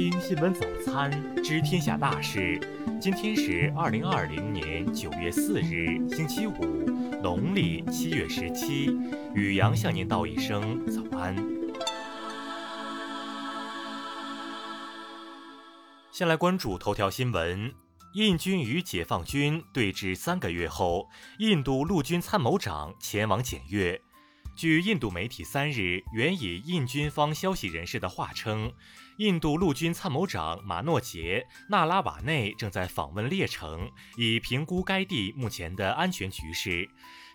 听新闻早餐，知天下大事。今天是二零二零年九月四日，星期五，农历七月十七。雨阳向您道一声早安。先来关注头条新闻：印军与解放军对峙三个月后，印度陆军参谋长前往检阅。据印度媒体三日援引印军方消息人士的话称，印度陆军参谋长马诺杰·纳拉瓦内正在访问列城，以评估该地目前的安全局势。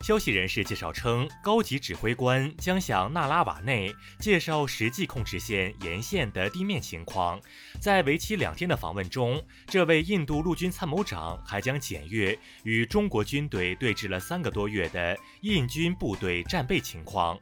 消息人士介绍称，高级指挥官将向纳拉瓦内介绍实际控制线沿线的地面情况。在为期两天的访问中，这位印度陆军参谋长还将检阅与中国军队对峙了三个多月的印军部队战备情况。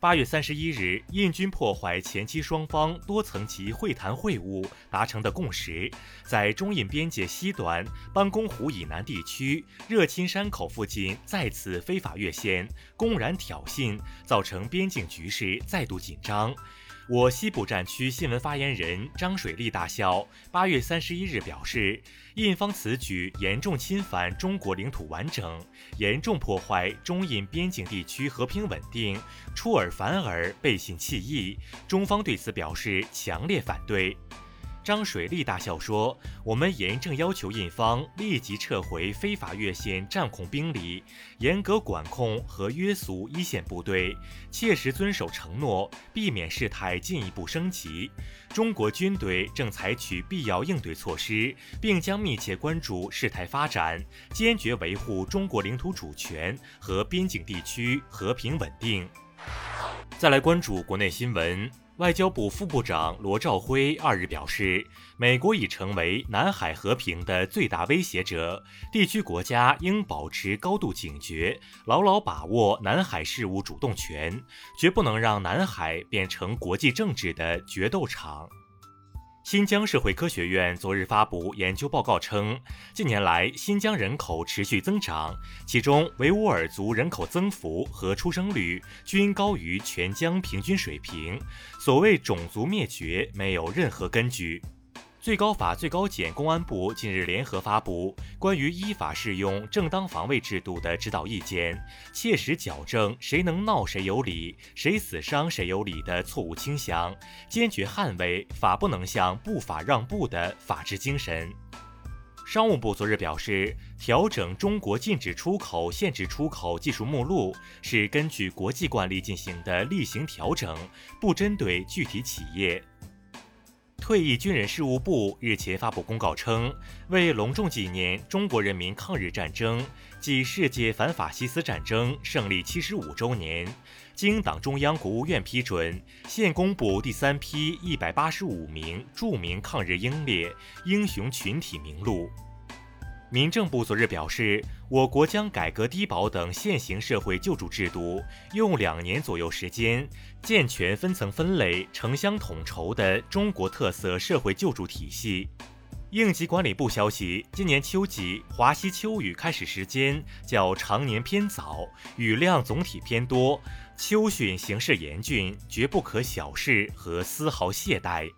八月三十一日，印军破坏前期双方多层级会谈会晤达成的共识，在中印边界西端班公湖以南地区热钦山口附近再次非法越线，公然挑衅，造成边境局势再度紧张。我西部战区新闻发言人张水利大校八月三十一日表示，印方此举严重侵犯中国领土完整，严重破坏中印边境地区和平稳定，出尔反尔，背信弃义，中方对此表示强烈反对。张水利大校说：“我们严正要求印方立即撤回非法越线战控兵力，严格管控和约束一线部队，切实遵守承诺，避免事态进一步升级。中国军队正采取必要应对措施，并将密切关注事态发展，坚决维护中国领土主权和边境地区和平稳定。”再来关注国内新闻。外交部副部长罗兆辉二日表示，美国已成为南海和平的最大威胁者，地区国家应保持高度警觉，牢牢把握南海事务主动权，绝不能让南海变成国际政治的决斗场。新疆社会科学院昨日发布研究报告称，近年来新疆人口持续增长，其中维吾尔族人口增幅和出生率均高于全疆平均水平。所谓种族灭绝没有任何根据。最高法、最高检、公安部近日联合发布关于依法适用正当防卫制度的指导意见，切实矫正“谁能闹谁有理，谁死伤谁有理”的错误倾向，坚决捍卫“法不能向不法让步”的法治精神。商务部昨日表示，调整中国禁止出口、限制出口技术目录是根据国际惯例进行的例行调整，不针对具体企业。退役军人事务部日前发布公告称，为隆重纪念中国人民抗日战争暨世界反法西斯战争胜利七十五周年，经党中央、国务院批准，现公布第三批一百八十五名著名抗日英烈英雄群体名录。民政部昨日表示，我国将改革低保等现行社会救助制度，用两年左右时间，健全分层分类、城乡统筹的中国特色社会救助体系。应急管理部消息，今年秋季华西秋雨开始时间较常年偏早，雨量总体偏多，秋汛形势严峻，绝不可小视和丝毫懈怠。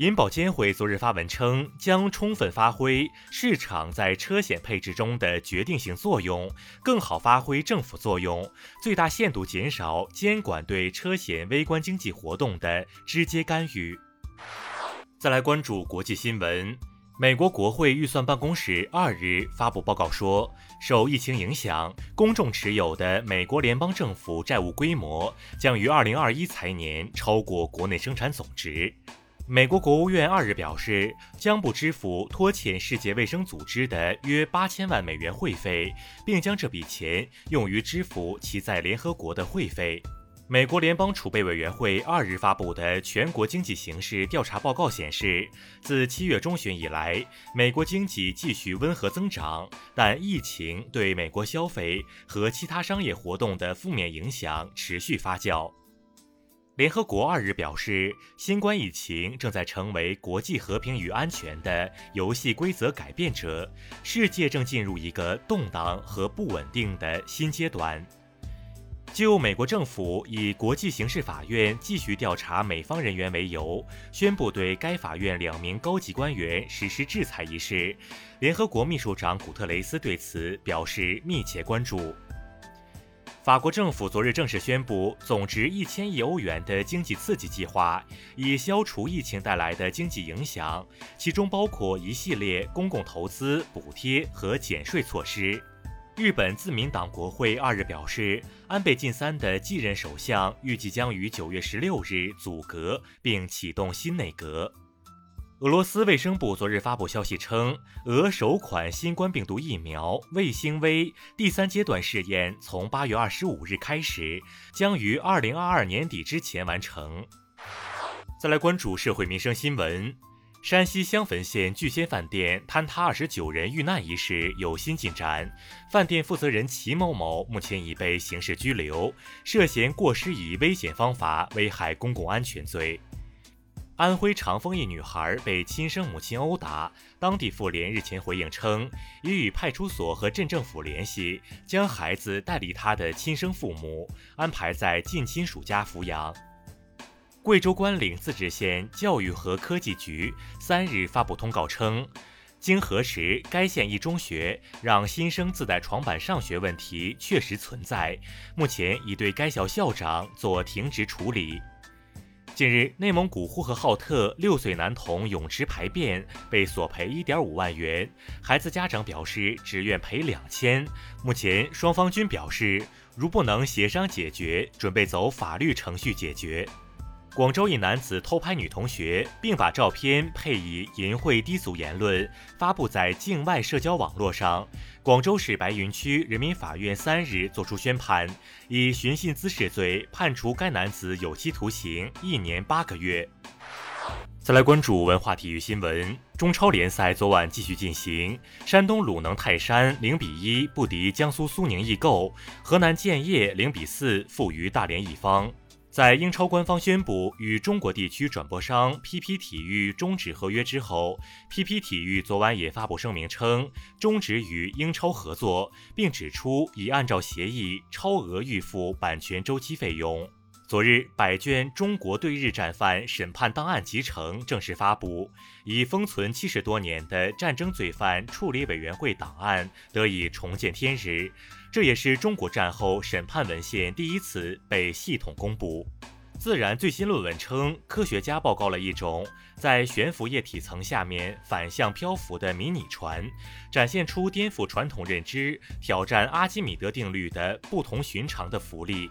银保监会昨日发文称，将充分发挥市场在车险配置中的决定性作用，更好发挥政府作用，最大限度减少监管对车险微观经济活动的直接干预。再来关注国际新闻，美国国会预算办公室二日发布报告说，受疫情影响，公众持有的美国联邦政府债务规模将于二零二一财年超过国内生产总值。美国国务院二日表示，将不支付拖欠世界卫生组织的约八千万美元会费，并将这笔钱用于支付其在联合国的会费。美国联邦储备委员会二日发布的全国经济形势调查报告显示，自七月中旬以来，美国经济继续温和增长，但疫情对美国消费和其他商业活动的负面影响持续发酵。联合国二日表示，新冠疫情正在成为国际和平与安全的游戏规则改变者，世界正进入一个动荡和不稳定的新阶段。就美国政府以国际刑事法院继续调查美方人员为由，宣布对该法院两名高级官员实施制裁一事，联合国秘书长古特雷斯对此表示密切关注。法国政府昨日正式宣布，总值一千亿欧元的经济刺激计划，以消除疫情带来的经济影响，其中包括一系列公共投资、补贴和减税措施。日本自民党国会二日表示，安倍晋三的继任首相预计将于九月十六日组阁并启动新内阁。俄罗斯卫生部昨日发布消息称，俄首款新冠病毒疫苗卫星 V 第三阶段试验从八月二十五日开始，将于二零二二年底之前完成。再来关注社会民生新闻。山西襄汾县聚仙饭店坍塌二十九人遇难一事有新进展，饭店负责人齐某某目前已被刑事拘留，涉嫌过失以危险方法危害公共安全罪。安徽长丰一女孩被亲生母亲殴打，当地妇联日前回应称，已与派出所和镇政府联系，将孩子带离她的亲生父母，安排在近亲属家抚养。贵州关岭自治县教育和科技局三日发布通告称，经核实，该县一中学让新生自带床板上学问题确实存在，目前已对该校校长做停职处理。近日，内蒙古呼和浩特六岁男童泳池排便被索赔一点五万元，孩子家长表示只愿赔两千。目前双方均表示，如不能协商解决，准备走法律程序解决。广州一男子偷拍女同学，并把照片配以淫秽低俗言论发布在境外社交网络上。广州市白云区人民法院三日作出宣判，以寻衅滋事罪判处该男子有期徒刑一年八个月。再来关注文化体育新闻，中超联赛昨晚继续进行，山东鲁能泰山零比一不敌江苏苏宁易购，河南建业零比四负于大连一方。在英超官方宣布与中国地区转播商 PP 体育终止合约之后，PP 体育昨晚也发布声明称终止与英超合作，并指出已按照协议超额预付版权周期费用。昨日，百卷中国对日战犯审判档案集成正式发布，已封存七十多年的战争罪犯处理委员会档案得以重见天日。这也是中国战后审判文献第一次被系统公布。自然最新论文称，科学家报告了一种在悬浮液体层下面反向漂浮的迷你船，展现出颠覆传统认知、挑战阿基米德定律的不同寻常的浮力。